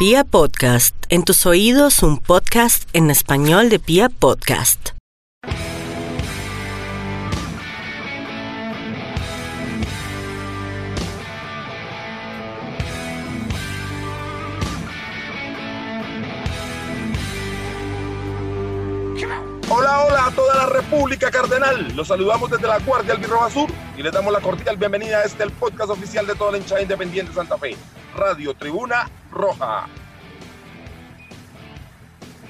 Pia Podcast, en tus oídos un podcast en español de Pia Podcast. Hola, hola a toda la República Cardenal. Los saludamos desde la Guardia Albirroja Sur y les damos la cordial bienvenida a este el podcast oficial de toda la hinchada independiente de Santa Fe, Radio Tribuna Roja.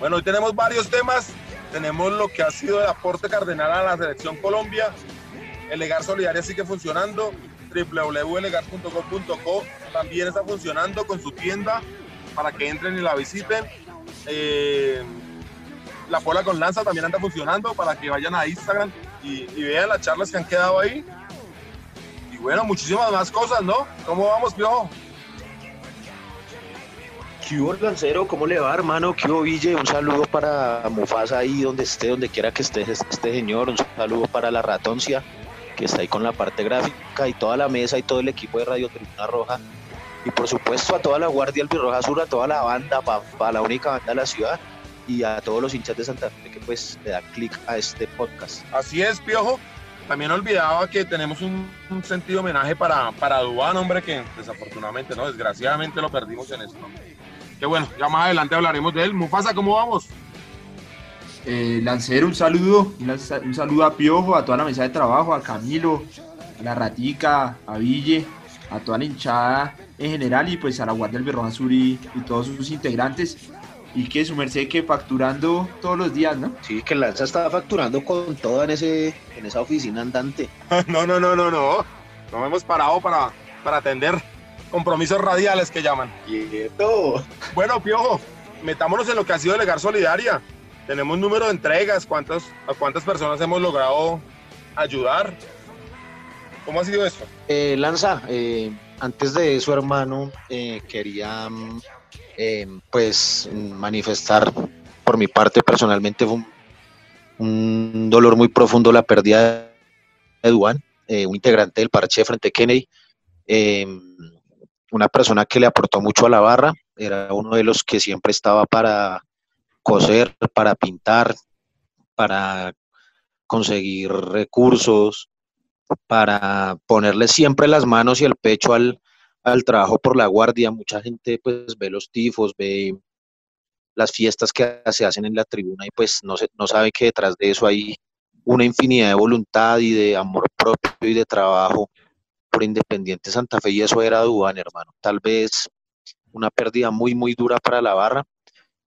Bueno, hoy tenemos varios temas. Tenemos lo que ha sido el aporte cardenal a la selección Colombia. El Legar Solidaria sigue funcionando. www.legar.com.co también está funcionando con su tienda para que entren y la visiten. Eh, la Pola con Lanza también anda funcionando para que vayan a Instagram y, y vean las charlas que han quedado ahí. Y bueno, muchísimas más cosas, ¿no? ¿Cómo vamos, Piojo? ¿Qué hubo, Lancero? ¿Cómo le va, hermano? ¿Qué hubo, Ville? Un saludo para Mufasa ahí donde esté, donde quiera que esté este señor. Un saludo para la Ratoncia, que está ahí con la parte gráfica y toda la mesa y todo el equipo de Radio Tribuna Roja. Y por supuesto a toda la Guardia Albirroja Sur, a toda la banda, para la única banda de la ciudad y a todos los hinchas de Santa Fe que pues le dan clic a este podcast. Así es, Piojo. También olvidaba que tenemos un, un sentido homenaje para, para Dubán, hombre, que desafortunadamente, no, desgraciadamente lo perdimos en esto. Que bueno, ya más adelante hablaremos de él. Mufasa, ¿cómo vamos? Eh, Lancero, un saludo, un, saludo a Piojo, a toda la mesa de trabajo, a Camilo, a la Ratica, a Ville, a toda la hinchada en general y pues a la Guardia del Berroja Sur y, y todos sus integrantes y que su merced que facturando todos los días, ¿no? Sí, que Lanza estaba facturando con todo en ese en esa oficina andante. no, no, no, no, no. No hemos parado para, para atender compromisos radiales que llaman. Quieto. Bueno, Piojo, metámonos en lo que ha sido Legar Solidaria. Tenemos número de entregas, cuántas, a cuántas personas hemos logrado ayudar. ¿Cómo ha sido esto? Eh, Lanza, eh, antes de eso, hermano, eh, quería eh, pues manifestar por mi parte personalmente fue un, un dolor muy profundo la pérdida de Duan, eh, un integrante del parche frente Kennedy, eh, una persona que le aportó mucho a la barra, era uno de los que siempre estaba para coser, para pintar, para conseguir recursos, para ponerle siempre las manos y el pecho al, al trabajo por la guardia. Mucha gente pues ve los tifos, ve las fiestas que se hacen en la tribuna y pues no, se, no sabe que detrás de eso hay una infinidad de voluntad y de amor propio y de trabajo por Independiente Santa Fe y eso era Dubán, hermano. Tal vez una pérdida muy, muy dura para la barra.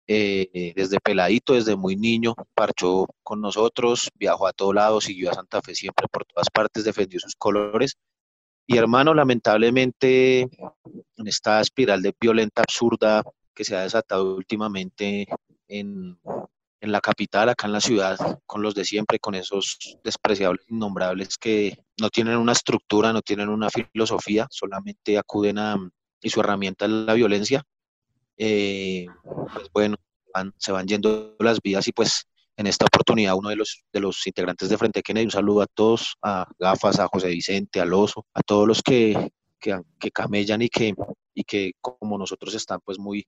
Eh, desde peladito, desde muy niño, parchó con nosotros, viajó a todos lados, siguió a Santa Fe siempre por todas partes, defendió sus colores y hermano, lamentablemente, en esta espiral de violenta absurda que se ha desatado últimamente en, en, la capital, acá en la ciudad, con los de siempre, con esos despreciables innombrables que no tienen una estructura, no tienen una filosofía, solamente acuden a, y su herramienta es la violencia. Eh, pues bueno, se van yendo las vidas y pues en esta oportunidad uno de los, de los integrantes de Frente Kennedy. Un saludo a todos, a Gafas, a José Vicente, al Oso, a todos los que, que, que camellan y que, y que como nosotros están pues muy,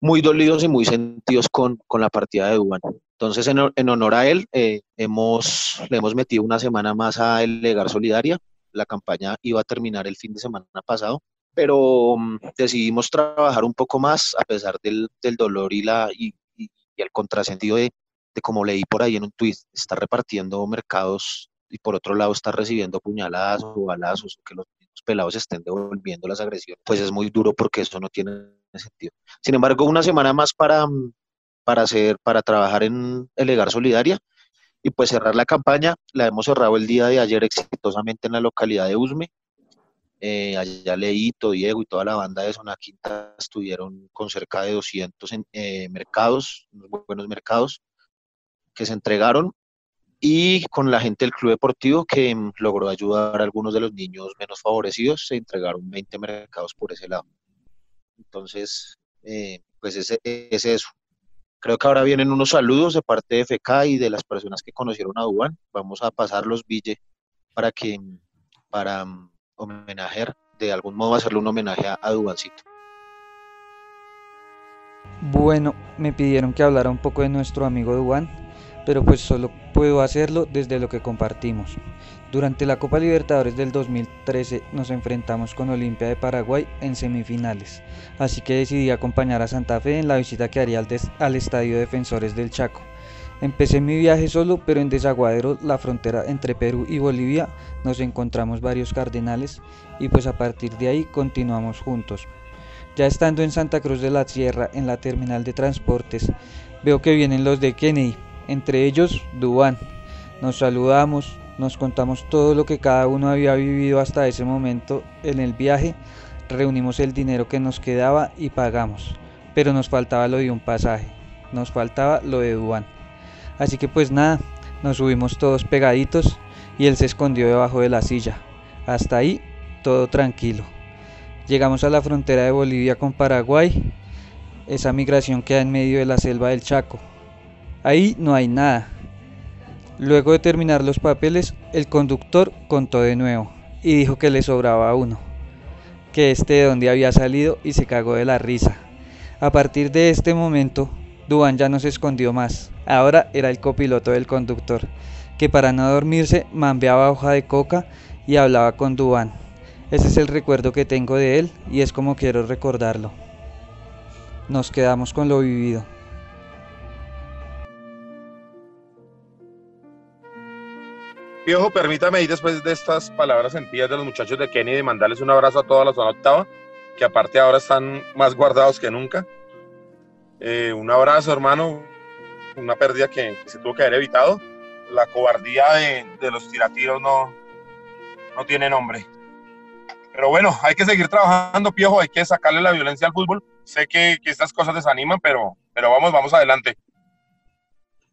muy dolidos y muy sentidos con, con la partida de Duan. Entonces, en, en honor a él, eh, hemos, le hemos metido una semana más a El Legar Solidaria. La campaña iba a terminar el fin de semana pasado, pero um, decidimos trabajar un poco más a pesar del, del dolor y, la, y, y, y el contrasentido de, de como leí por ahí en un tuit, está repartiendo mercados y por otro lado está recibiendo puñaladas o balazos, que los pelados estén devolviendo las agresiones, pues es muy duro porque eso no tiene sentido. Sin embargo, una semana más para, para, hacer, para trabajar en el Legar Solidaria y pues cerrar la campaña, la hemos cerrado el día de ayer exitosamente en la localidad de Usme. Eh, allá Leito, Diego y toda la banda de Zona Quinta estuvieron con cerca de 200 en, eh, mercados, buenos mercados, que se entregaron y con la gente del Club Deportivo que mm, logró ayudar a algunos de los niños menos favorecidos, se entregaron 20 mercados por ese lado. Entonces, eh, pues ese es eso. Creo que ahora vienen unos saludos de parte de FK y de las personas que conocieron a Duan. Vamos a pasar los Ville para que, para um, homenajear, de algún modo hacerle un homenaje a, Duancito. Bueno, me pidieron que hablara un poco de nuestro amigo Duan, pero pues solo puedo hacerlo desde lo que compartimos. Durante la Copa Libertadores del 2013 nos enfrentamos con Olimpia de Paraguay en semifinales, así que decidí acompañar a Santa Fe en la visita que haría al, al Estadio Defensores del Chaco. Empecé mi viaje solo, pero en Desaguadero, la frontera entre Perú y Bolivia, nos encontramos varios cardenales y pues a partir de ahí continuamos juntos. Ya estando en Santa Cruz de la Sierra, en la terminal de transportes, veo que vienen los de Kennedy, entre ellos Dubán. Nos saludamos, nos contamos todo lo que cada uno había vivido hasta ese momento en el viaje, reunimos el dinero que nos quedaba y pagamos, pero nos faltaba lo de un pasaje, nos faltaba lo de Dubán. Así que pues nada, nos subimos todos pegaditos y él se escondió debajo de la silla. Hasta ahí todo tranquilo. Llegamos a la frontera de Bolivia con Paraguay, esa migración queda en medio de la selva del Chaco. Ahí no hay nada. Luego de terminar los papeles, el conductor contó de nuevo y dijo que le sobraba uno, que este de donde había salido y se cagó de la risa. A partir de este momento, Duan ya no se escondió más, ahora era el copiloto del conductor, que para no dormirse mambeaba hoja de coca y hablaba con Duan. Ese es el recuerdo que tengo de él y es como quiero recordarlo. Nos quedamos con lo vivido. Viejo, permítame ir después de estas palabras sentidas de los muchachos de Kenny de mandarles un abrazo a toda la zona octava, que aparte ahora están más guardados que nunca. Eh, un abrazo, hermano. Una pérdida que, se tuvo que haber evitado. La cobardía de, de los tiratiros no, no tiene nombre. Pero bueno, hay que seguir trabajando, Piojo, hay que sacarle la violencia al fútbol. Sé que, que estas cosas desaniman, pero, pero vamos, vamos adelante.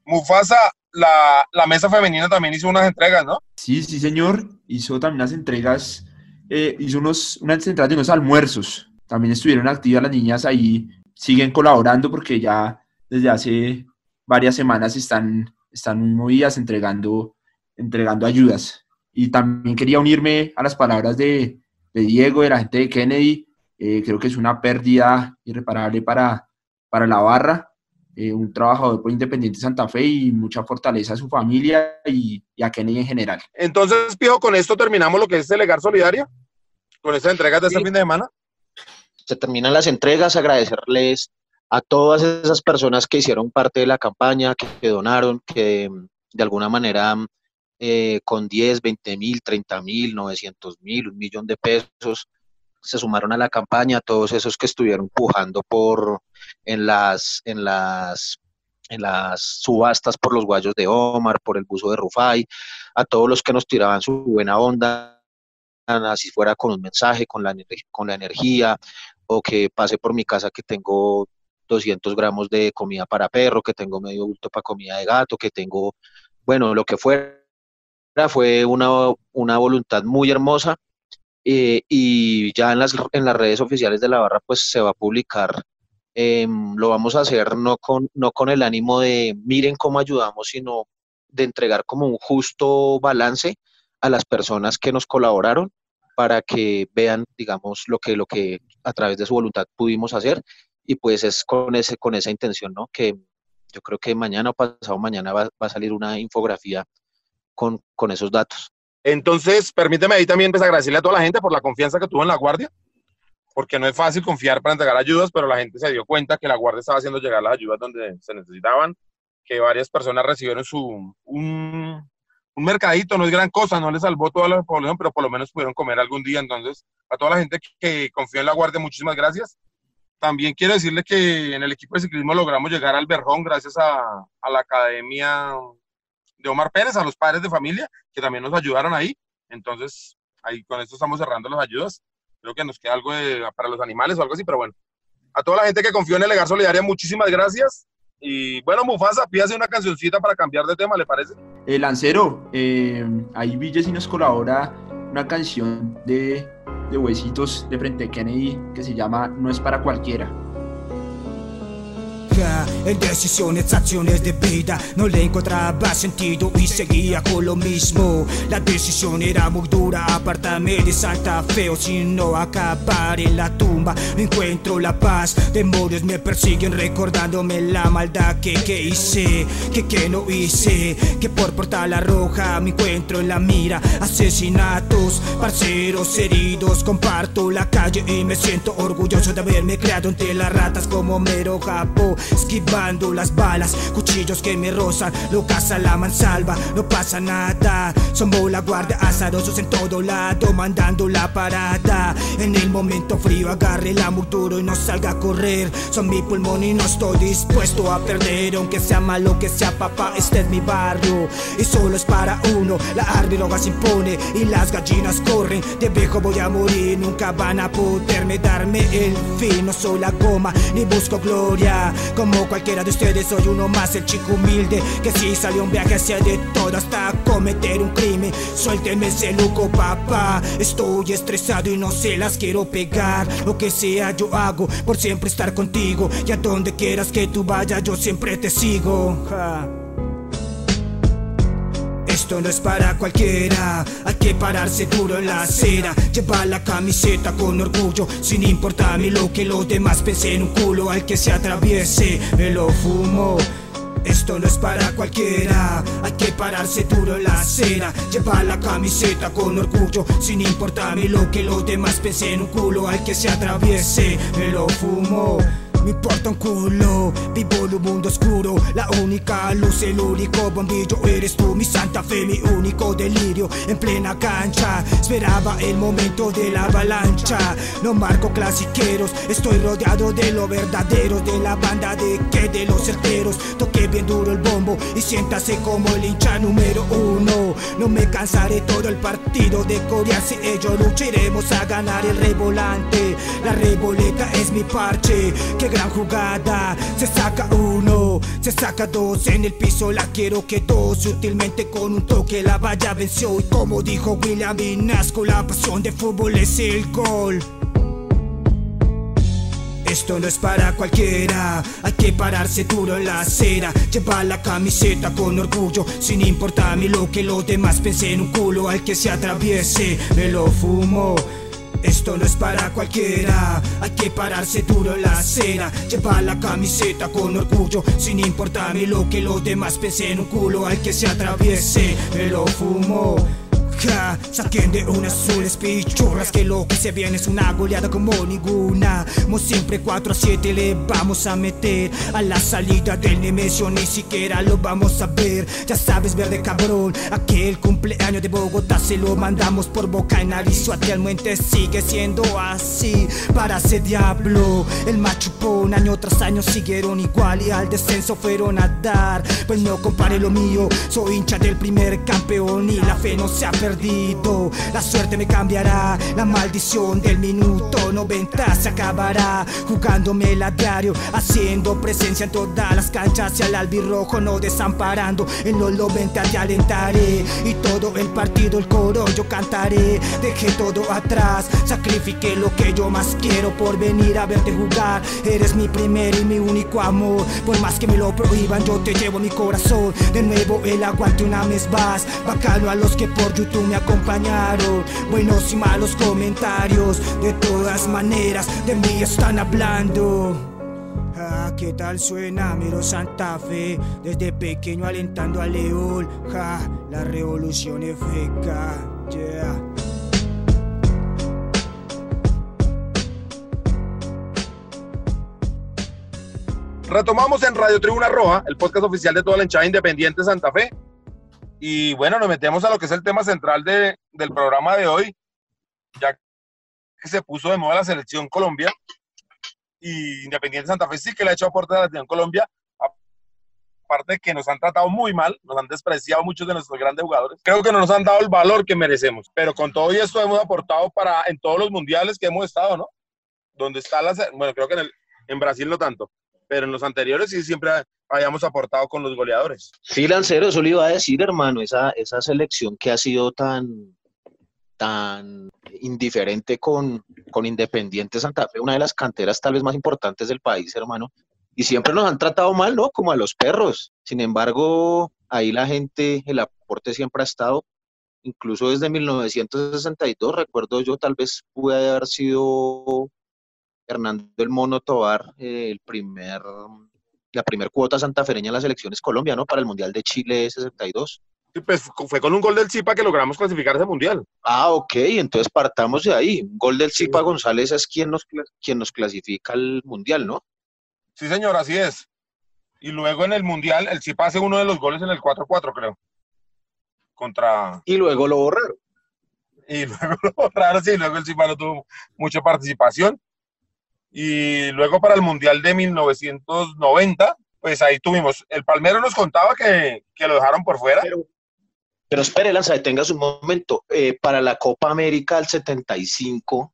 Mufasa, la, la, mesa femenina también hizo unas entregas, ¿no? Sí, sí, señor. Hizo también unas entregas, eh, hizo unos, unas entregas de unos almuerzos. También estuvieron activas las niñas ahí, siguen colaborando porque ya desde hace varias semanas están, están movidas entregando, entregando ayudas. Y también quería unirme a las palabras de, de Diego, de la gente de Kennedy. Eh, creo que es una pérdida irreparable para, para la barra. Eh, un trabajador por Independiente Santa Fe y mucha fortaleza a su familia y, y, a Kennedy en general. Entonces, Pío, con esto terminamos lo que es Delegar Solidaria, con estas entregas de sí. este fin de semana. Se terminan las entregas, agradecerles a todas esas personas que hicieron parte de la campaña, que, que donaron, que de alguna manera eh, con 10, 20 mil, 30 mil, 900 mil, un millón de pesos, se sumaron a la campaña, todos esos que estuvieron pujando por en las, en las, en las subastas por los guayos de Omar, por el buzo de Rufai, a todos los que nos tiraban su buena onda, así fuera con un mensaje, con la, con la energía, o que pase por mi casa que tengo 200 gramos de comida para perro, que tengo medio bulto para comida de gato, que tengo, bueno, lo que fuera, fue una, una voluntad muy hermosa eh, y ya en las, en las redes oficiales de la barra pues se va a publicar, eh, lo vamos a hacer no con, no con el ánimo de miren cómo ayudamos, sino de entregar como un justo balance a las personas que nos colaboraron para que vean, digamos, lo que, lo que a través de su voluntad pudimos hacer y pues es con, ese, con esa intención, ¿no? Que yo creo que mañana o pasado mañana va, va a salir una infografía con, con esos datos. Entonces, permíteme ahí también pues, agradecerle a toda la gente por la confianza que tuvo en la Guardia, porque no es fácil confiar para entregar ayudas, pero la gente se dio cuenta que la Guardia estaba haciendo llegar las ayudas donde se necesitaban, que varias personas recibieron su, un, un mercadito, no es gran cosa, no les salvó toda la población, pero por lo menos pudieron comer algún día. Entonces, a toda la gente que, confió en la Guardia, muchísimas gracias. También quiero decirle que en el equipo de ciclismo logramos llegar al Berjón gracias a, a la Academia de Omar Pérez, a los padres de familia, que también nos ayudaron ahí. Entonces, ahí con esto estamos cerrando las ayudas. Creo que nos queda algo de, para los animales o algo así, pero bueno. A toda la gente que confió en el Legar Solidaria, muchísimas gracias. Y bueno, Mufasa, pídase una cancioncita para cambiar de tema, ¿le parece? El Lancero, eh, ahí Ville nos colabora una canción de, de Huesitos de Frente Kennedy que se llama No es para cualquiera. En decisiones, acciones de vida. No le encontraba sentido y seguía con lo mismo. La decisión era muy dura Apartarme de Santa Fe o si no acabar en la tumba No encuentro la paz. Demonios me persiguen recordándome la maldad que, que hice Que que no hice. Que por portar la roja me encuentro en la mira. Asesinatos, parceros heridos. Comparto la calle y me siento orgulloso de haberme creado entre las ratas como mero japo esquivando las balas, cuchillos que me rozan, lo caza la mansalva, no pasa nada. Somos la guardia azarosos en todo lado, mandando la parada. En el momento frío agarre la duro y no salga a correr. Son mi pulmón y no estoy dispuesto a perder, aunque sea malo que sea papá, este es mi barrio y solo es para uno. La arbiloga se impone y las gallinas corren. De viejo voy a morir, nunca van a poderme darme el fin. No soy la goma ni busco gloria. Como cualquiera de ustedes soy uno más, el chico humilde Que si salió un viaje hacia de todo hasta cometer un crimen. Suélteme ese loco papá Estoy estresado y no se las quiero pegar. Lo que sea yo hago por siempre estar contigo Y a donde quieras que tú vayas yo siempre te sigo esto no es para cualquiera, hay que pararse duro en la acera. Llevar la camiseta con orgullo, sin importarme lo que los demás pensé en un culo al que se atraviese. Me lo fumo. Esto no es para cualquiera, hay que pararse duro en la acera. Llevar la camiseta con orgullo, sin importarme lo que los demás pensé en un culo al que se atraviese. Me lo fumo me importa un culo Vivo en un mundo oscuro. La única luz, el único bombillo Eres tú, mi santa fe, mi único delirio. En plena cancha Esperaba el momento de la avalancha No marco clasiqueros Estoy rodeado de lo verdadero De la banda de que de los certeros. Toqué bien duro el bombo Y siéntase como el hincha número uno. No me cansaré todo el partido de Corea Si ellos lucharemos a ganar el revolante. La reboleta es mi parche gran jugada. Se saca uno, se saca dos en el piso. La quiero que dos sutilmente con un toque la valla venció. Y como dijo William Vinasco, la pasión de fútbol es el gol. Esto no es para cualquiera, hay que pararse duro en la acera, llevar la camiseta con orgullo, sin importarme lo que los demás pensé en un culo al que se atraviese, me lo fumo. Esto no es para cualquiera, hay que pararse duro en la acera, llevar la camiseta con orgullo, sin importarme lo que los demás en un culo al que se atraviese, me lo fumo. Saquen de unas azules pichurras que lo que se viene es una goleada como ninguna. Mo siempre 4 a 7 le vamos a meter a la salida del Nemesio, ni siquiera lo vamos a ver. Ya sabes, verde cabrón, aquel cumpleaños de Bogotá se lo mandamos por boca y nariz. Actualmente sigue siendo así para ese diablo. El machupón año tras año siguieron igual y al descenso fueron a dar. Pues no compare lo mío, soy hincha del primer campeón y la fe no se ha perdido. La suerte me cambiará, la maldición del minuto 90 se acabará. Jugándome a diario, haciendo presencia en todas las canchas y al albirrojo no desamparando. En los 90 te alentaré y todo el partido, el coro yo cantaré. Dejé todo atrás, sacrifiqué lo que yo más quiero por venir a verte jugar. Eres mi primer y mi único amor. Por más que me lo prohíban, yo te llevo mi corazón. De nuevo el aguante una vez más. Bacano a los que por YouTube me acompañaron. Buenos y malos comentarios, de todas maneras de mí están hablando. Ah, ¿qué tal suena Miro Santa Fe? Desde pequeño alentando a León. Ja, la revolución es feca. Yeah. Retomamos en Radio Tribuna Roja, el podcast oficial de toda la hinchada independiente Santa Fe. Y bueno, nos metemos a lo que es el tema central de, del programa de hoy, ya que se puso de moda la selección Colombia. Y Independiente Santa Fe sí que le ha hecho aporte a la selección Colombia, aparte que nos han tratado muy mal, nos han despreciado muchos de nuestros grandes jugadores. Creo que no nos han dado el valor que merecemos, pero con todo esto hemos aportado para en todos los mundiales que hemos estado, ¿no? Donde está la, bueno, creo que en, el, en Brasil no tanto, pero en los anteriores sí siempre hayamos aportado con los goleadores. Sí, Lancero, eso le iba a decir, hermano, esa, esa selección que ha sido tan, tan indiferente con, con Independiente Santa Fe, una de las canteras tal vez más importantes del país, hermano. y siempre nos han tratado mal, ¿no? Como a los perros. Sin embargo, ahí la gente, el aporte siempre ha estado, incluso desde 1962, recuerdo yo, tal vez pude haber sido Hernando el Mono Tobar, eh, el primer, la primer cuota santafereña en las elecciones Colombia, ¿no? Para el Mundial de Chile 62. Sí, pues fue con un gol del Zipa que logramos clasificar ese mundial. Ah, ok, entonces partamos de ahí. Un gol del Zipa González es quien nos, quien nos clasifica al mundial, ¿no? Sí, señor, así es. Y luego en el mundial, el Zipa hace uno de los goles en el 4-4, creo. Contra. Y luego lo borraron. Y luego lo borraron, sí, luego el Zipa no tuvo mucha participación. Y luego para el mundial de 1990, pues ahí tuvimos. El Palmero nos contaba que, que lo dejaron por fuera. Pero, pero espere, Lanza, detengas un momento. Eh, para la Copa América del 75,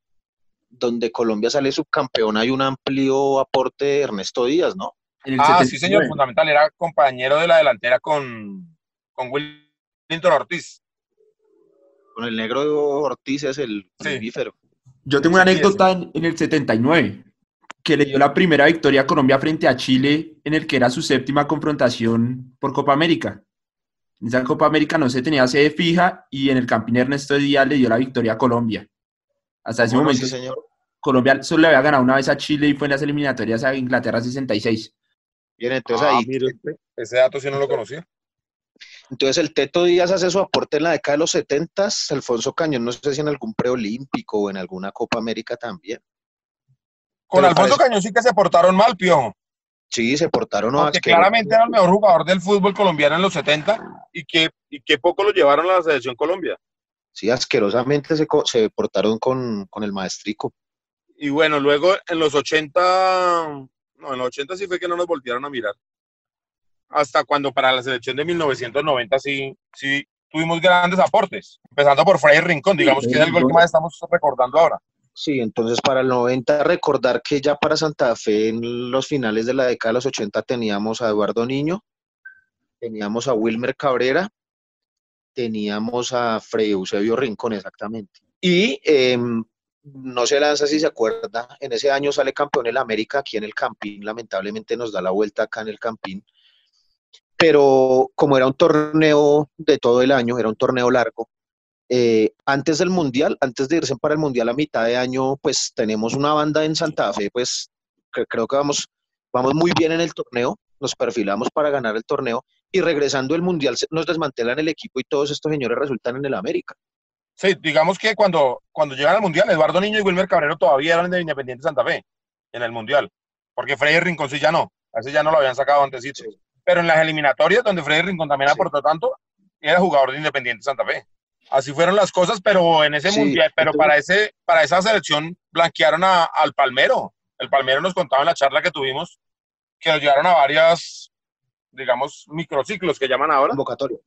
donde Colombia sale subcampeón, hay un amplio aporte de Ernesto Díaz, ¿no? Ah, sí, señor, fundamental. Era compañero de la delantera con, con Willington Ortiz. Con el negro Ortiz es el Sí. Yo tengo una anécdota en, en el 79 que le dio la primera victoria a Colombia frente a Chile en el que era su séptima confrontación por Copa América. En esa Copa América no se tenía sede fija y en el Campín Ernesto Díaz le dio la victoria a Colombia. Hasta ese Bueno, momento sí, señor. Colombia solo le había ganado una vez a Chile y fue en las eliminatorias a Inglaterra 66. Bien, entonces Ah, ahí. mire ese dato sí no lo conocía. Entonces el Teto Díaz hace su aporte en la década de los 70, Alfonso Cañón, no sé si en algún preolímpico o en alguna Copa América también. Con Alfonso parece- Cañón sí que se portaron mal, Piojo. Sí, se portaron Porque asquerosos. claramente era el mejor jugador del fútbol colombiano en los 70 y que, y que poco lo llevaron a la selección Colombia. Sí, asquerosamente se, se portaron con, con el maestrico. Y bueno, luego en los 80, no, en los 80 sí fue que no nos voltearon a mirar. Hasta cuando para la selección de 1990 sí, sí tuvimos grandes aportes. Empezando por Freddy Rincón, digamos que es el gol que más estamos recordando ahora. Sí, entonces para el 90 recordar que ya para Santa Fe en los finales de la década de los 80 teníamos a Eduardo Niño, teníamos a Wilmer Cabrera, teníamos a Freddy Eusebio Rincón exactamente. Y em, no se lanza si se acuerda, en ese año sale campeón el América aquí en el Campín, lamentablemente nos da la vuelta acá en el Campín, pero como era un torneo de todo el año, era un torneo largo, eh, antes del Mundial, antes de irse para el Mundial a mitad de año, pues tenemos una banda en Santa Fe, pues que- creo que vamos, vamos muy bien en el torneo, nos perfilamos para ganar el torneo y regresando el Mundial nos desmantelan el equipo y todos estos señores resultan en el América. Sí, digamos que cuando, cuando llegan al Mundial, Eduardo Niño y Wilmer Cabrero todavía eran de Independiente Santa Fe en el Mundial. Porque Freddy Rincón sí ya no. A ese ya no lo habían sacado antes. Pero en las eliminatorias, donde Freddy Rincón también Sí. aportó tanto, era jugador de Independiente Santa Fe. Así fueron las cosas, pero en ese Sí, Mundial, pero entonces- para, ese, para esa selección blanquearon a- al Palmero. El Palmero nos contaba en la charla que tuvimos que nos llevaron a varias, digamos, microciclos que llaman ahora, Convocatoria.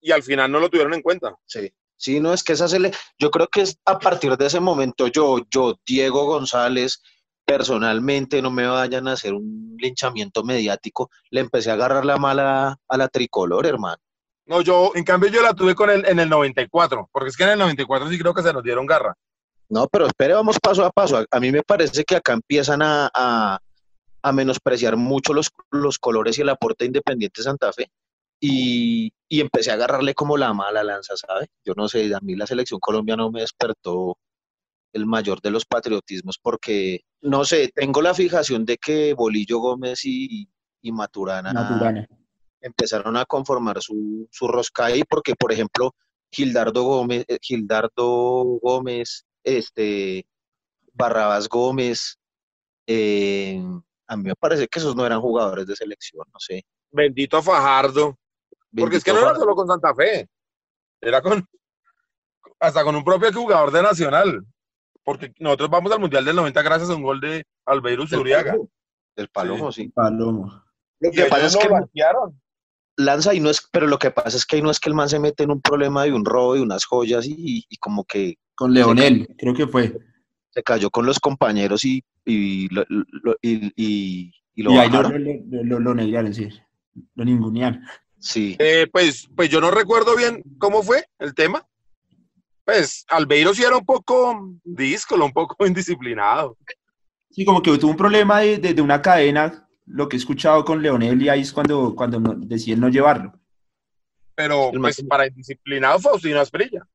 y al final no lo tuvieron en cuenta. Sí. Sí, no es que esa se le... Yo creo que es a partir de ese momento yo, yo, Diego González, personalmente, no me vayan a hacer un linchamiento mediático, le empecé a agarrar la mala a la tricolor, hermano. No, yo, en cambio, yo la tuve con el, en el 94, porque es que en el 94 sí creo que se nos dieron garra. No, pero espere, vamos paso a paso. A, a mí me parece que acá empiezan a, a- a menospreciar mucho los, los colores y el aporte de Independiente Santa Fe. Y, y empecé a agarrarle como la mala lanza, ¿sabe? Yo no sé, a mí la selección colombiana no me despertó el mayor de los patriotismos porque, no sé, tengo la fijación de que Bolillo Gómez y, y Maturana, Maturana. Empezaron a conformar su, su rosca ahí, porque, por ejemplo, Gildardo Gómez, eh, Gildardo Gómez, este, Barrabás Gómez, eh, a mí me parece que esos no eran jugadores de selección, no sé. Bendito Fajardo. Porque es que no era solo con Santa Fe, era con hasta con un propio jugador de Nacional. Porque nosotros vamos al Mundial del 90 gracias a un gol de Albeiro Zuriaga. Palomo, Del Palomo, sí. Palomo. Lo Y que pasa ellos es lo que. Lanza y no es, pero lo que pasa es que ahí no es que el man se mete en un problema de un robo de unas joyas y, y como que Con Leonel, creo que fue. se cayó con los compañeros y, y, lo, lo- y, y- y lo y ahí lo, lo, lo, lo negraron, sí. Lo ningunearon. Sí. Eh, pues, pues yo no recuerdo bien cómo fue el tema. Pues Albeiro sí era un poco díscolo, un poco indisciplinado. Sí, como que tuvo un problema de, de- de una cadena lo que he escuchado con Leonel y ahí es cuando, cuando no, deciden no llevarlo. Pero El pues para indisciplinado Faustino Asprilla.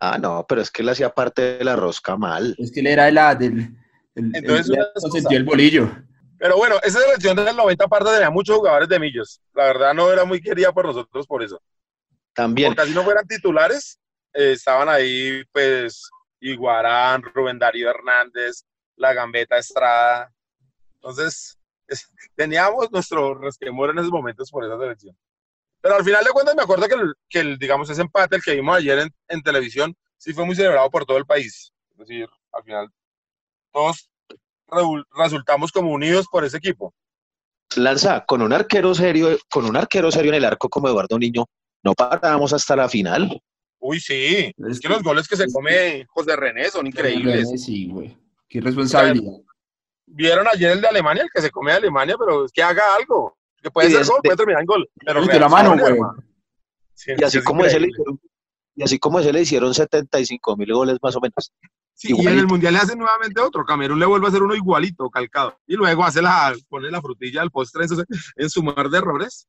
Ah, no, pero es que él hacía parte de la rosca mal. Es que él era de la, del... El, Entonces, el- consentió el bolillo. Pero bueno, esa selección del 90 aparte tenía muchos jugadores de Millos. La verdad no era muy querida por nosotros por eso. También. Porque así no fueran titulares, eh, estaban ahí pues Iguarán, Rubén Darío Hernández, La Gambeta Estrada. Entonces, es- teníamos nuestro resquemor en esos momentos por esa selección. Pero al final de cuentas me acuerdo que, el, que el, digamos, ese empate, el que vimos ayer en, en televisión, sí fue muy celebrado por todo el país. Es decir, al final todos reul- resultamos como unidos por ese equipo. Lanza, con un arquero serio, con un arquero serio en el arco como Eduardo Niño, no parábamos hasta la final. Uy, sí. Es Es que los goles que se come José René son increíbles. Sí, güey. Qué responsabilidad. Vieron ayer el de Alemania, el que se come de Alemania, pero es que haga algo. Que puede ser gol, puede terminar en gol. Pero Mete la mano, güey. Sí, Y así es como ese le hicieron, y así como ese le hicieron 75 mil goles más o menos. Sí, y en el Mundial le hacen nuevamente otro. Camerún le vuelve a hacer uno igualito, calcado. Y luego hace la, pone la frutilla al postre en su, en su mar de errores.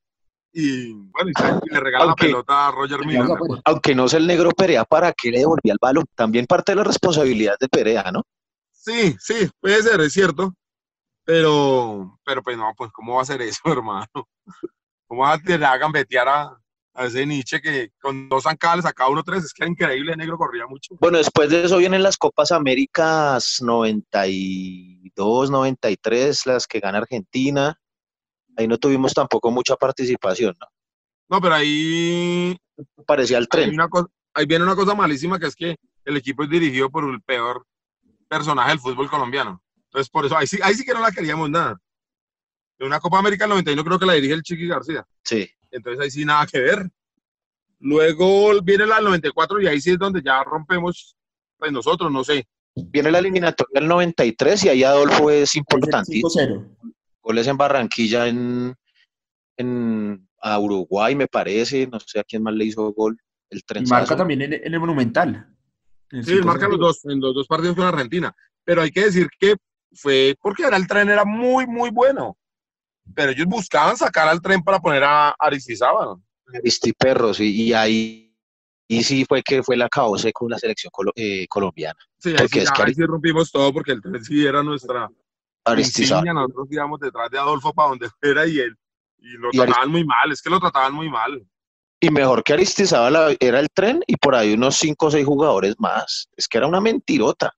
Y bueno, y, le regala Aunque- la pelota a Roger me acuerdo. Aunque no es el negro Perea, ¿para qué le devolvía el balón? También parte de la responsabilidad de Perea, ¿no? Sí, sí, puede ser, es cierto. Pero, pero pues no, pues ¿cómo va a ser eso, hermano? ¿Cómo vas a tener a gambetear a, a ese Nietzsche que con dos zancadas le sacaba uno tres? Es que era increíble, el negro corría mucho. Bueno, después de eso vienen las Copas Américas 92, 93, las que gana Argentina. Ahí no tuvimos tampoco mucha participación, ¿no? No, pero ahí, Parecía el tren. una cosa, ahí viene una cosa malísima que es que el equipo es dirigido por el peor personaje del fútbol colombiano. Entonces, por eso, ahí sí, ahí sí que no la queríamos nada. En una Copa América del 91 creo que la dirige el Chiqui García. Sí. Entonces ahí sí nada que ver. Luego viene la del 94 y ahí sí es donde ya rompemos, pues nosotros, no sé. Viene la eliminatoria del 93 y ahí Adolfo es importante. 5-0. Goles en Barranquilla, en, en a Uruguay, me parece. No sé a quién más le hizo gol. El marca también en, en el Monumental. Sí, él 5-0. marca los dos, en los dos partidos con Argentina. Pero hay que decir que fue porque era el tren era muy, muy bueno. Pero ellos buscaban sacar al tren para poner a Aristizábal. Aristi Perros, y, y ahí y sí fue que fue la caose con la selección colo- eh, colombiana. Sí, ahí Porque sí, es ya- que ahí sí rompimos todo porque el tren sí era nuestra Aristizábal. Nosotros íbamos detrás de Adolfo para donde fuera y él. Y lo Y trataban muy mal, es que lo trataban muy mal. Y mejor que Aristizábal era el tren y por ahí unos cinco o seis jugadores más. Es que era una mentirota.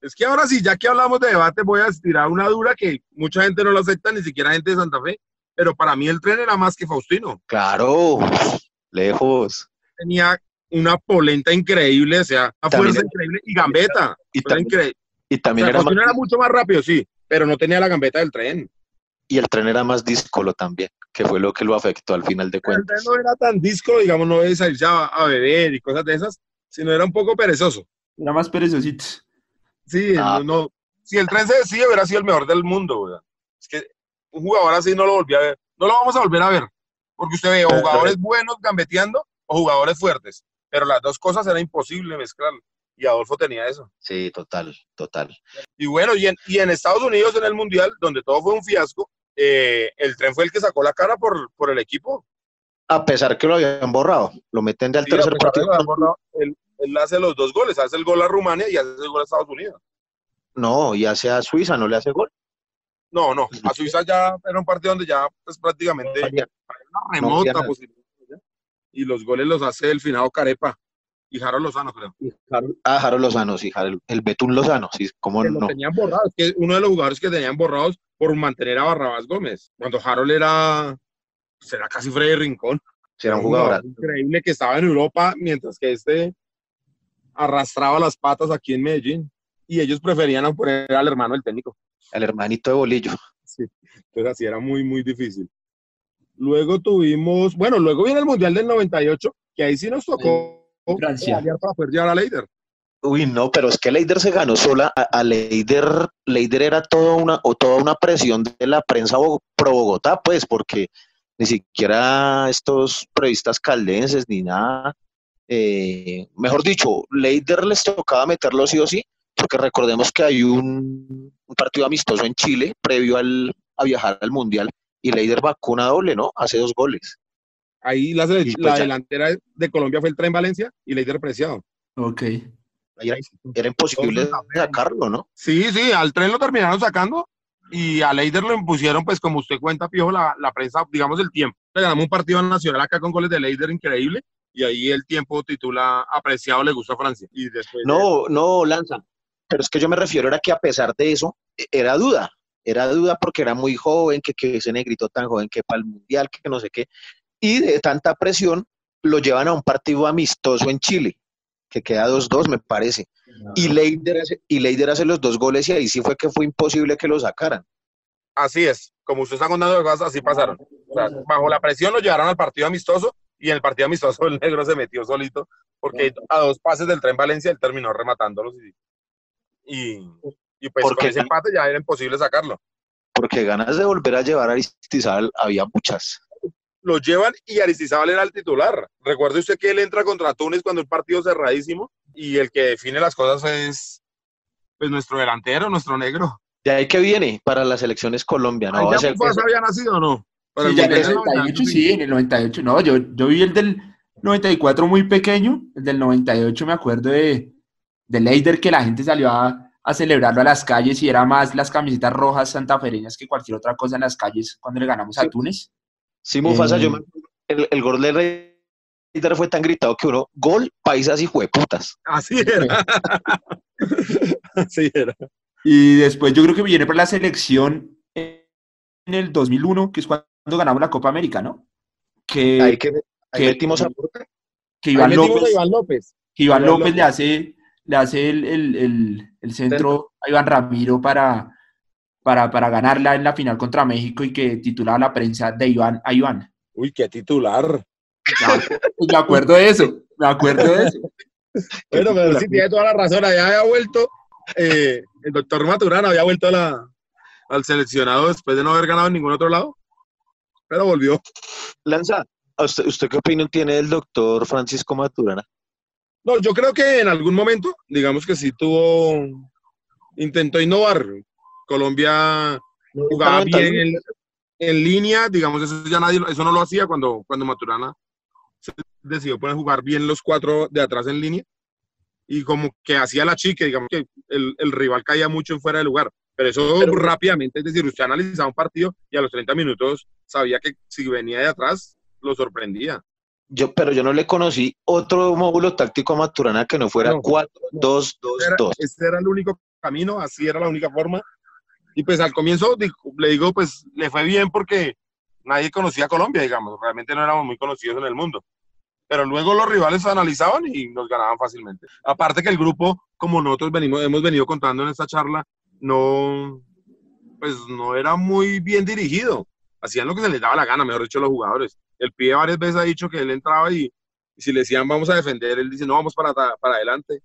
Es que ahora sí, ya que hablamos de debate, voy a tirar una dura que mucha gente no lo acepta, ni siquiera gente de Santa Fe. Pero para mí el tren era más que Faustino. Claro, lejos. Tenía una polenta increíble, o sea, una También fuerza era- increíble y gambeta. Y, Era tam- increíble. y O también sea, era más, era mucho más rápido, sí, pero no tenía la gambeta del tren. y el tren era más díscolo también, que fue lo que lo afectó al final de El tren cuentas. no era tan disco, digamos, no de salir ya a beber y cosas de esas, sino era un poco perezoso. Era más perezosito. Sí, Ah. no, no- si el tren se decía, hubiera sido el mejor del mundo. ¿verdad? Es que un jugador así no lo volví a ver. No lo vamos a volver a ver. Porque usted ve o Pero- jugadores buenos gambeteando o jugadores fuertes. Pero las dos cosas era imposible mezclar. Y Adolfo tenía eso. Sí, total, total. Y bueno, y en, y en Estados Unidos, en el Mundial, donde todo fue un fiasco, eh, el tren fue el que sacó la cara por, por el equipo. A pesar que lo habían borrado, lo meten de al Sí, a tercer partido. borrado, Él, él hace los dos goles, hace el gol a Rumania y hace el gol a Estados Unidos. No, y hace a Suiza, no le hace gol. No, no, a Suiza ya era un partido donde ya pues, prácticamente Había- una No remota posibilidad. ¿ya? Y los goles los hace el finado Carepa y Jaro Lozano, creo. Ah, Jaro Lozano, sí, Jaro- el Betún Lozano, sí, cómo Que lo no. tenían que uno de los jugadores que tenían borrados por mantener a Barrabás Gómez. Cuando Harold era, pues, era casi Freddy Rincón. Sí, era un jugador. increíble que estaba en Europa, mientras que este arrastraba las patas aquí en Medellín. Y ellos preferían poner al hermano del técnico. El hermanito de Bolillo. Sí, entonces así era muy, muy difícil. Luego tuvimos, bueno, luego viene el Mundial del 98, que ahí sí nos tocó Francia. para poder llevar a Leider. Uy, no, pero es que Leider se ganó sola. A, a Leider, Leider era toda una, o toda una presión de la prensa pro Bogotá, pues, porque ni siquiera estos periodistas caldenses ni nada. eh, mejor dicho, Leider les tocaba meterlo sí o sí, porque recordemos que hay un, un partido amistoso en Chile previo al, a viajar al Mundial y Leider vacuna doble, ¿no? Hace dos goles. Ahí la, pues la delantera de Colombia fue el Tren Valencia y Leider Preciado. Ok. Era, era imposible sacarlo, ¿no? Sí, sí, al tren lo terminaron sacando y a Leider lo impusieron, pues como usted cuenta, Piojo, la, la prensa, digamos el tiempo. Le ganamos un partido nacional acá con goles de Leider increíble y ahí el tiempo titula apreciado le gusta a Francia. Y después de- No, no, Lanza. Pero es que yo me refiero era que a pesar de eso, e- era duda. Era duda porque era muy joven, que, que ese negrito tan joven que para el mundial, que no sé qué. Y de tanta presión, lo llevan a un partido amistoso en Chile, que queda 2-2, me parece. Y Leider, hace, y Leider hace los dos goles y ahí sí fue que fue imposible que lo sacaran. Así es, como usted está contando de cosas, así pasaron. O sea, bajo la presión lo llevaron al partido amistoso y en el partido amistoso el negro se metió solito porque a dos pases del tren Valencia él terminó rematándolos y, y, y pues Porque- con ese empate ya era imposible sacarlo. Porque ganas de volver a llevar a Aristizábal había muchas. Lo llevan y Aristizábal era el titular. Recuerde usted que él entra contra Túnez cuando el partido cerradísimo y el que define las cosas es pues nuestro delantero, nuestro negro. De ahí que viene para las elecciones Colombia, ¿no? Ahí Va a ¿Ya ser que- Mufasa había nacido o no? Para Sí, el ya en el Mundial del 98, 98, sí, en el 98. No, yo, yo vi el del 94 muy pequeño. El del 98 me acuerdo de, de Leider que la gente salió a, a celebrarlo a las calles y era más las camisetas rojas santafereñas que cualquier otra cosa en las calles cuando le ganamos a. Túnez. Sí, Mufasa, Eh, yo me- el, el gol de Leider fue tan gritado que uno, gol, paisas y jueputas. Así era. Así era. Y después yo creo que viene por la selección en el 2001, que es cuando ganamos la Copa América, ¿no? Que, Ahí que ahí que- metimos a que Iván metimos López, a Iván López. que Iván Iván López le hace, le hace el, el- el- el centro a Iván Ramiro para, para, para ganarla en la final contra México y que titulaba la prensa de Iván a Iván. Uy, qué titular. Pues me acuerdo de eso, me acuerdo de eso. Bueno, pero sí tiene toda la razón. Allá había vuelto, eh, el doctor Maturana había vuelto a la, al seleccionado después de no haber ganado en ningún otro lado. Pero volvió. Lanza, ¿a usted, ¿usted qué opinión tiene del doctor Francisco Maturana? No, yo creo que en algún momento, digamos que sí tuvo, intentó innovar. Colombia jugaba bien en, en línea, digamos, eso ya nadie, eso no lo hacía cuando, cuando Maturana se decidió poner a jugar bien los cuatro de atrás en línea y como que hacía la chique, digamos que el, el rival caía mucho en fuera de lugar, pero eso Pero- rápidamente, es decir, usted analizaba un partido y a los 30 minutos sabía que si venía de atrás lo sorprendía. Yo, pero yo no le conocí otro módulo táctico a Maturana que no fuera No, 4-2-2-2. era, ese era el único camino, así era la única forma. Y pues al comienzo le digo, pues le fue bien porque nadie conocía a Colombia, digamos, realmente no éramos muy conocidos en el mundo. Pero luego los rivales analizaban y nos ganaban fácilmente. Aparte que el grupo, como nosotros venimos, hemos venido contando en esta charla, no, pues no era muy bien dirigido. Hacían lo que se les daba la gana, mejor dicho, los jugadores. El pibe varias veces ha dicho que él entraba y, y si le decían vamos a defender, él dice no, vamos para, para adelante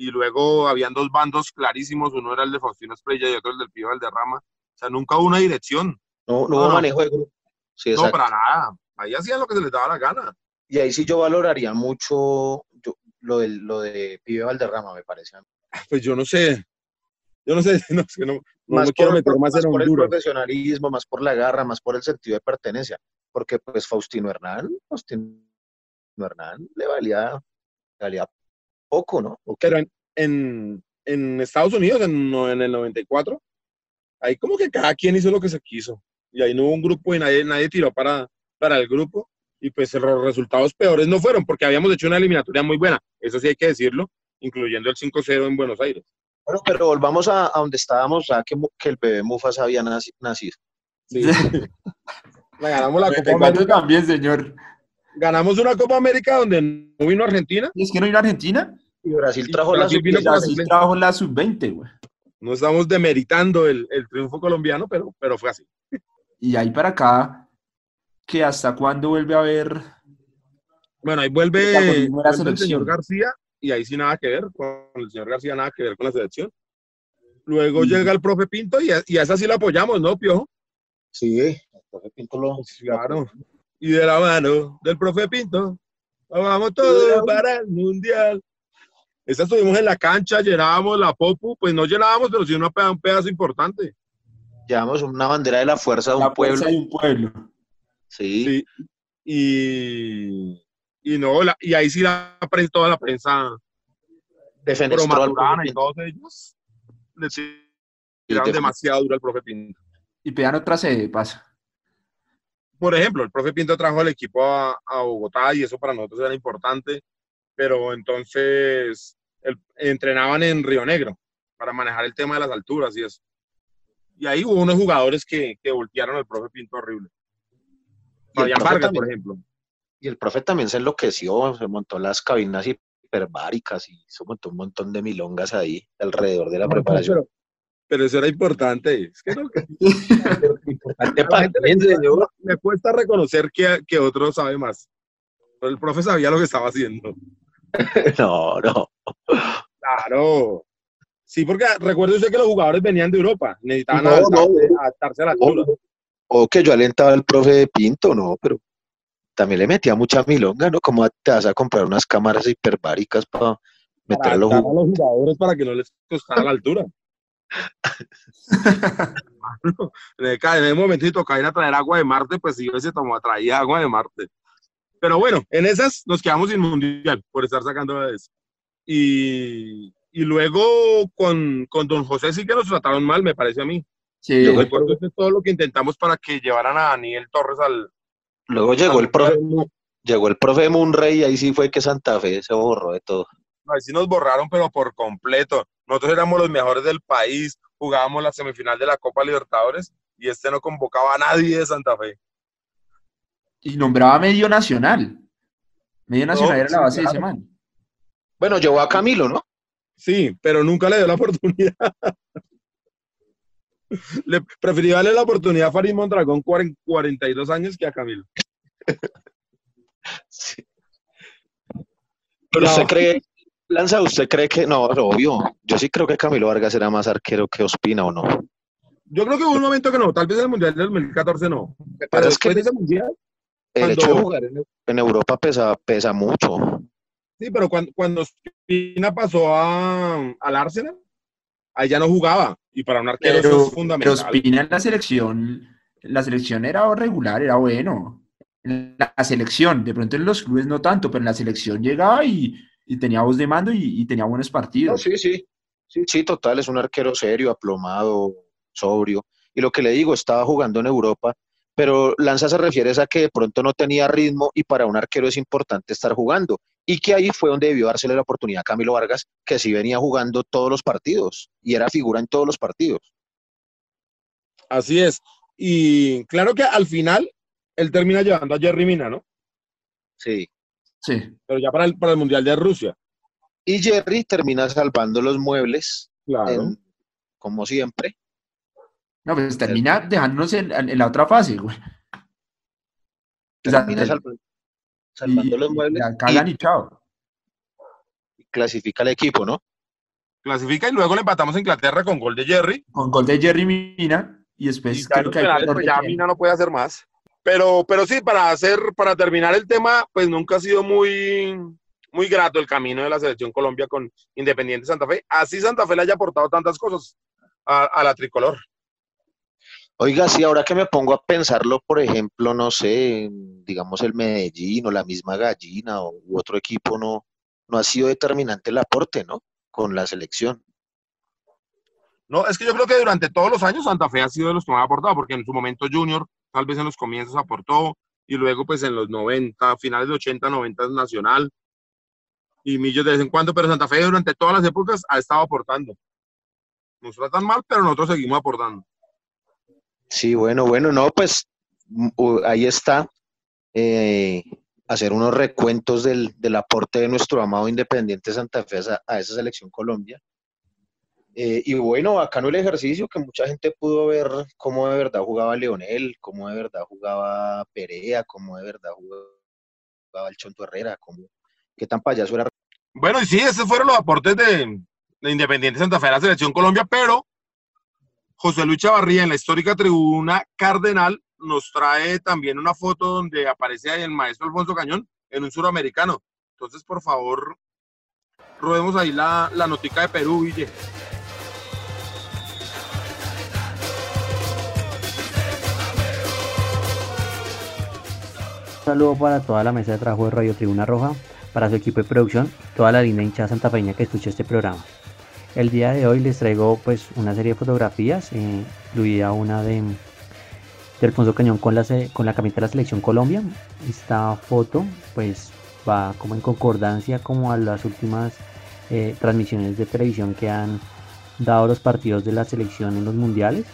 y luego habían dos bandos clarísimos, uno era el de Faustino Esprella y otro el del Pío Valderrama. O sea, nunca hubo una dirección. No, no hubo no. manejo de grupo. Sí, No, exacto. para nada. Ahí hacían lo que se les daba la gana. Y ahí sí yo valoraría mucho yo- lo, de, lo de Pibe Valderrama, me parece. Pues yo no sé. Yo no sé, no, no, no Más quiero por- meter más más en por el profesionalismo, más por la garra, más por el sentido de pertenencia. Porque pues Faustino Hernán, Faustino Hernán le valía, le valía poco, ¿no? ¿O qué? Pero en, en, en Estados Unidos, en, en el 94, ahí como que cada quien hizo lo que se quiso. Y ahí no hubo un grupo y nadie, nadie tiró para, para el grupo. Y pues los resultados peores no fueron, porque habíamos hecho una eliminatoria muy buena. Eso sí hay que decirlo, incluyendo el 5-0 en Buenos Aires. Bueno, pero volvamos a, a donde estábamos, ya que, que el bebé Mufasa había naci- nacido. Sí. La ganamos la Copa 94 América. también, señor. Ganamos una Copa América donde no vino Argentina. ¿Y es que no vino a Argentina? Y Brasil trajo Brasil la vino sub- con la Brasil sub-20. trajo la sub-20, güey. No estamos demeritando el, el triunfo colombiano, pero, pero fue así. Y ahí para acá, que hasta cuándo vuelve a haber Bueno, ahí vuelve, vuelve el señor García y ahí sí nada que ver con el señor García, nada que ver con la selección. Luego Mm. llega el profe Pinto y a, y a esa sí la apoyamos, ¿no, Piojo? Sí, el profe Pinto lo- Claro. Y de la mano del profe Pinto, vamos todos para el mundial. Esa estuvimos en la cancha, llenábamos la popu, pues no llenábamos, pero sí una un pedazo importante. Llevamos una bandera de la fuerza de un La pueblo. fuerza de un pueblo. Sí, Sí. Y, y no, la- y ahí sí la prensa, toda la prensa promaturana y Pinto. todos ellos le tiraron demasiado duro al profe Pinto. Y pegan otra sede, pasa. Por ejemplo, el profe Pinto trajo al equipo a, a Bogotá y eso para nosotros era importante, pero entonces el- entrenaban en Río Negro para manejar el tema de las alturas y eso. Y ahí hubo unos jugadores que, que voltearon al profe Pinto horrible. Fabián Vargas, también- por ejemplo. Y el profe también se enloqueció, se montó las cabinas hiperbáricas y se montó un montón de milongas ahí alrededor de la preparación. Pero, pero eso era importante. Es que no, que- Importante para gente señor. me cuesta reconocer que, que otro sabe más. Pero el profe sabía lo que estaba haciendo. No, no. Claro. Sí, porque recuerde usted que los jugadores venían de Europa, necesitaban No, adaptarse, no. adaptarse a la altura. O, que yo alentaba al profe de Pinto, no, pero también le metía mucha milonga, ¿no? ¿Cómo te vas a comprar unas cámaras hiperbáricas para meter para a los jugadores? para que no les costara la altura. en, el, momentito caen a traer agua de Marte, pues si yo se tomó, traía agua de Marte. Pero bueno, en esas nos quedamos sin mundial por estar sacando de eso. Y, y luego con, con Don José sí que nos trataron mal, me parece a mí. Sí, Yo- Recuerdo que todo lo que intentamos para que llevaran a Daniel Torres al. Luego llegó el profe, llegó el profe Munray y ahí sí fue que Santa Fe se borró de todo. Ahí sí nos borraron, pero por completo. Nosotros éramos los mejores del país, jugábamos la semifinal de la Copa Libertadores y este no convocaba a nadie de Santa Fe. Y nombraba medio nacional. Medio nacional era la base de ese man. Bueno, llevó a Camilo, ¿no? Sí, pero nunca le dio la oportunidad. le preferí darle la oportunidad a Farid Mondragón, cuaren- 42 años, que a Camilo. Sí. Pero ¿Usted cree, Lanza, usted cree que, no, obvio, yo sí creo que Camilo Vargas era más arquero que Ospina o no? yo creo que hubo un momento que no, tal vez en el Mundial del 2014 no. Pero es que- de ese Mundial, El Cuando- hecho de jugar en, en Europa pesa, pesa mucho. sí, pero cuando, cuando Ospina pasó a, al Arsenal, ahí ya no jugaba. Y para un arquero eso Pero, es pero fundamental. Ospina en la selección, la selección era regular, era bueno. En la selección, de pronto en los clubes no tanto, pero en la selección llegaba y, y tenía voz de mando y, y tenía buenos No, partidos. sí, sí. Sí, sí, total, es un arquero serio, aplomado, sobrio. Y lo que le digo, estaba jugando en Europa, pero Lanza se refiere a que de pronto no tenía ritmo y para un arquero es importante estar jugando. Y que ahí fue donde debió dársele la oportunidad a Camilo Vargas, que sí venía jugando todos los partidos y era figura en todos los partidos. Así es. Y claro que al final él termina llevando a Jerry Mina, ¿no? Sí. Sí. Pero ya para el, para el Mundial de Rusia. Y Jerry termina salvando los muebles, Claro. en- como siempre. No, pues termina dejándonos en, en la otra fase, güey. O sea, Termina te- salvando, y- los y muebles la cagan y y chao. clasifica al equipo, ¿no? Clasifica y luego le empatamos a Inglaterra con gol de Jerry. Con gol de Jerry Mina y Y después ya en creo que penales, pues ya Mina no puede hacer más. Pero, pero sí, para hacer, para terminar el tema, pues nunca ha sido muy, muy grato el camino de la selección Colombia con Independiente Santa Fe. Así Santa Fe le haya aportado tantas cosas a, a la tricolor. Oiga, sí, ahora que me pongo a pensarlo, por ejemplo, no sé, digamos el Medellín o la misma Gallina o u otro equipo, no, no ha sido determinante el aporte, ¿no? Con la selección. No, es que yo creo que durante todos los años Santa Fe ha sido de los que más ha aportado, porque en su momento Junior, tal vez en los comienzos aportó, y luego pues en los 90, finales de 80, 90 es Nacional, y Millos de vez en cuando, pero Santa Fe durante todas las épocas ha estado aportando. Nos tratan mal, pero nosotros seguimos aportando. Sí, bueno, bueno, no, pues mm, ahí está. eh, hacer unos recuentos del, del aporte de nuestro amado Independiente Santa Fe a a esa selección Colombia. Eh, y bueno, bacano el ejercicio, que mucha gente pudo ver cómo de verdad jugaba Leonel, cómo de verdad jugaba Perea, cómo de verdad jugaba el Chonto Herrera, cómo, qué tan payaso era. Bueno, y sí, esos fueron los aportes de, de Independiente Santa Fe a la Selección Colombia, pero José Luis Chavarría en la histórica tribuna Cardenal nos trae también una foto donde aparece ahí el maestro Alfonso Cañón en un suramericano. Entonces, por favor, robemos ahí la, la notica de Perú, Ville. Un saludo para toda la mesa de trabajo de Radio Tribuna Roja, para su equipo de producción toda la linda hinchada santafeña que escuchó este programa. El día de hoy les traigo pues una serie de fotografías, eh, incluida una de, de Alfonso Cañón con la, con la camiseta de la selección Colombia. Esta foto pues va como en concordancia como a las últimas eh, transmisiones de televisión que han dado los partidos de la selección en los mundiales.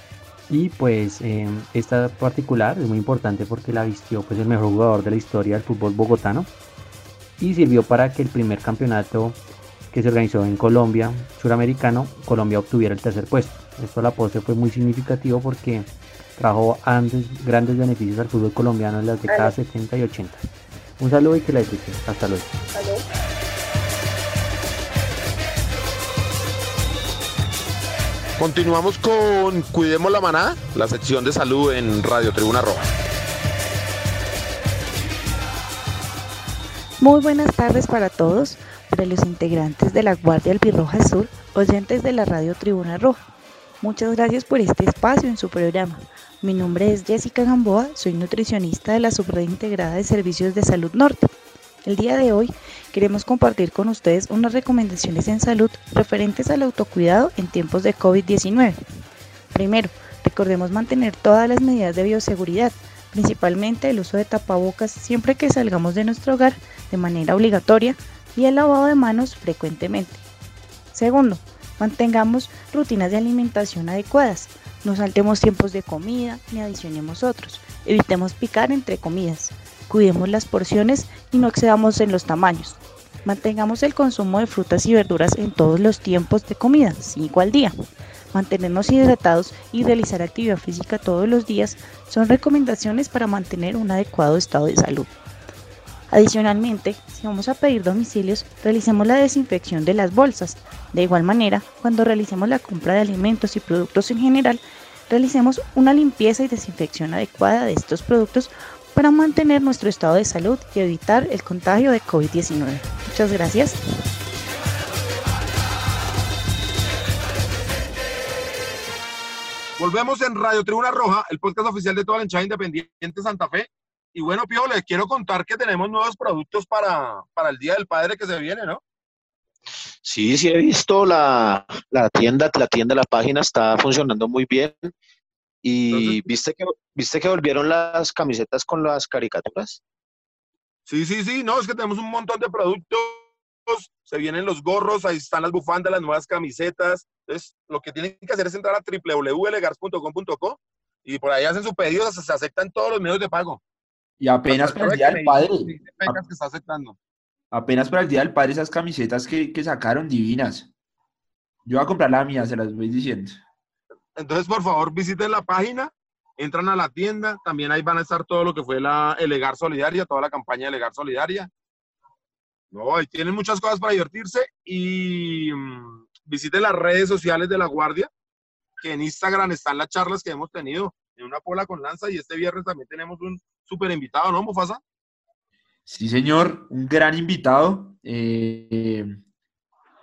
Y pues eh, esta particular es muy importante porque la vistió pues el mejor jugador de la historia del fútbol bogotano y sirvió para que el primer campeonato que se organizó en Colombia, suramericano, Colombia obtuviera el tercer puesto. Esto a la pose fue muy significativo porque trajo antes grandes beneficios al fútbol colombiano en las décadas 70 y 80. Un saludo y que la disfruten. Hasta luego. Continuamos con Cuidemos la Maná, la sección de salud en Radio Tribuna Roja. Muy buenas tardes para todos, para los integrantes de la Guardia Albirroja Azul, oyentes de la Radio Tribuna Roja. Muchas gracias por este espacio en su programa. Mi nombre es Jessica Gamboa, soy nutricionista de la Subred Integrada de Servicios de Salud Norte. El día de hoy queremos compartir con ustedes unas recomendaciones en salud referentes al autocuidado en tiempos de COVID-19. Primero, recordemos mantener todas las medidas de bioseguridad, principalmente el uso de tapabocas siempre que salgamos de nuestro hogar de manera obligatoria y el lavado de manos frecuentemente. Segundo, mantengamos rutinas de alimentación adecuadas. No saltemos tiempos de comida ni adicionemos otros. Evitemos picar entre comidas. Cuidemos las porciones y no excedamos en los tamaños. Mantengamos el consumo de frutas y verduras en todos los tiempos de comida, 5 al día. Mantenernos hidratados y realizar actividad física todos los días son recomendaciones para mantener un adecuado estado de salud. Adicionalmente, si vamos a pedir domicilios, realicemos la desinfección de las bolsas. De igual manera, cuando realicemos la compra de alimentos y productos en general, realicemos una limpieza y desinfección adecuada de estos productos para mantener nuestro estado de salud y evitar el contagio de COVID-19. Muchas gracias. Volvemos en Radio Tribuna Roja, el podcast oficial de toda la hinchada independiente Santa Fe. Y bueno, Pío, les quiero contar que tenemos nuevos productos para, para el Día del Padre que se viene, ¿no? Sí, sí he visto la, la tienda, la tienda, la página está funcionando muy bien. ¿Y viste, que, viste que volvieron las camisetas con las caricaturas? Sí, sí, sí, no, es que tenemos un montón de productos, se vienen los gorros, ahí están las bufandas, las nuevas camisetas. Entonces, lo que tienen que hacer es entrar a www.legars.com.co y por ahí hacen su pedido, se, aceptan todos los medios de pago. Y apenas para el Día del Padre. Que está aceptando. Apenas para el Día del Padre esas camisetas que, que sacaron divinas. Yo voy a comprar la mía, se las voy diciendo. Entonces, por favor, visiten la página, entran a la tienda, también ahí van a estar todo lo que fue la Elegar Solidaria, toda la campaña Elegar Solidaria. No, ahí tienen muchas cosas para divertirse y mm, visiten las redes sociales de La Guardia, que en Instagram están las charlas que hemos tenido en una pola con lanza y este viernes también tenemos un súper invitado, ¿no, Mufasa? Sí, señor, un gran invitado, eh,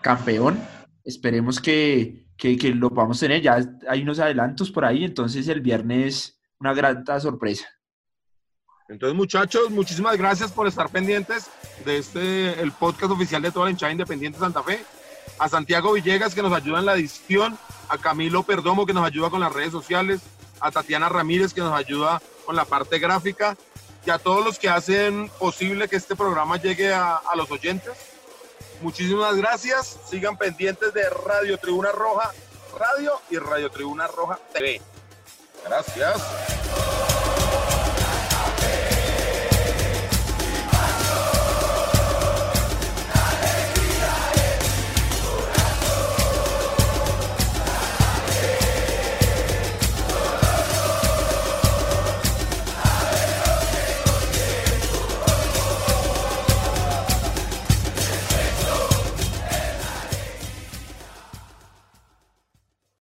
campeón. Esperemos que, que, que lo a tener. Ya hay unos adelantos por ahí, entonces el viernes una gran sorpresa. Entonces, muchachos, muchísimas gracias por estar pendientes de este, el podcast oficial de toda la hinchada independiente Santa Fe. A Santiago Villegas, que nos ayuda en la edición. A Camilo Perdomo, que nos ayuda con las redes sociales. A Tatiana Ramírez, que nos ayuda con la parte gráfica. Y a todos los que hacen posible que este programa llegue a, los oyentes. Muchísimas gracias. Sigan pendientes de Radio Tribuna Roja Radio y Radio Tribuna Roja TV. Gracias.